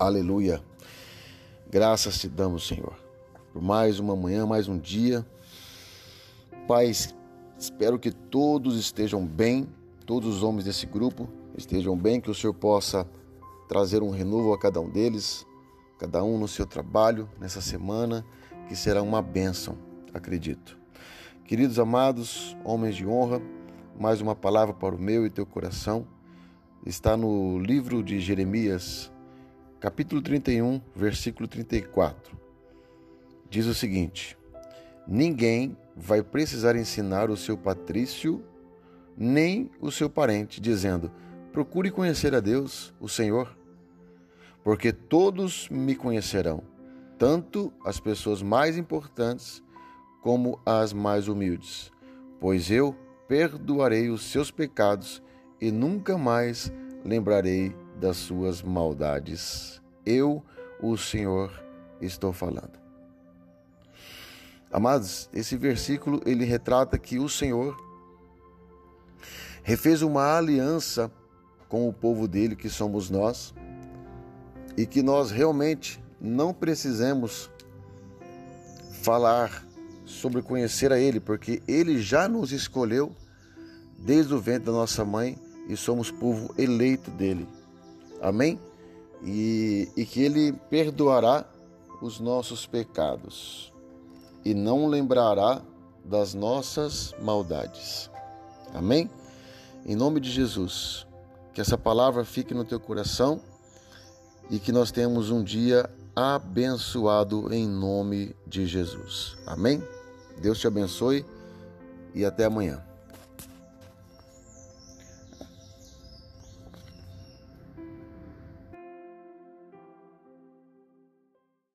Aleluia. Graças te damos, Senhor, por mais uma manhã, mais um dia. Pai, espero que todos estejam bem, todos os homens desse grupo estejam bem, que o Senhor possa trazer um renovo a cada um deles, cada um no seu trabalho nessa semana, que será uma bênção, acredito. Queridos amados, homens de honra, mais uma palavra para o meu e teu coração. Está no livro de Jeremias, capítulo 31, versículo 34. Diz o seguinte: Ninguém vai precisar ensinar o seu patrício, nem o seu parente, dizendo: Procure conhecer a Deus, o Senhor, porque todos me conhecerão, tanto as pessoas mais importantes como as mais humildes, pois eu perdoarei os seus pecados e nunca mais lembrarei das suas maldades. Eu, o Senhor, estou falando. Amados, esse versículo ele retrata que o Senhor refez uma aliança com o povo dele, que somos nós, e que nós realmente não precisamos falar sobre conhecer a Ele, porque Ele já nos escolheu desde o ventre da nossa mãe e somos povo eleito dele. Amém? E, e que Ele perdoará os nossos pecados e não lembrará das nossas maldades. Amém? Em nome de Jesus, que essa palavra fique no teu coração e que nós tenhamos um dia abençoado em nome de Jesus. Amém? Deus te abençoe e até amanhã.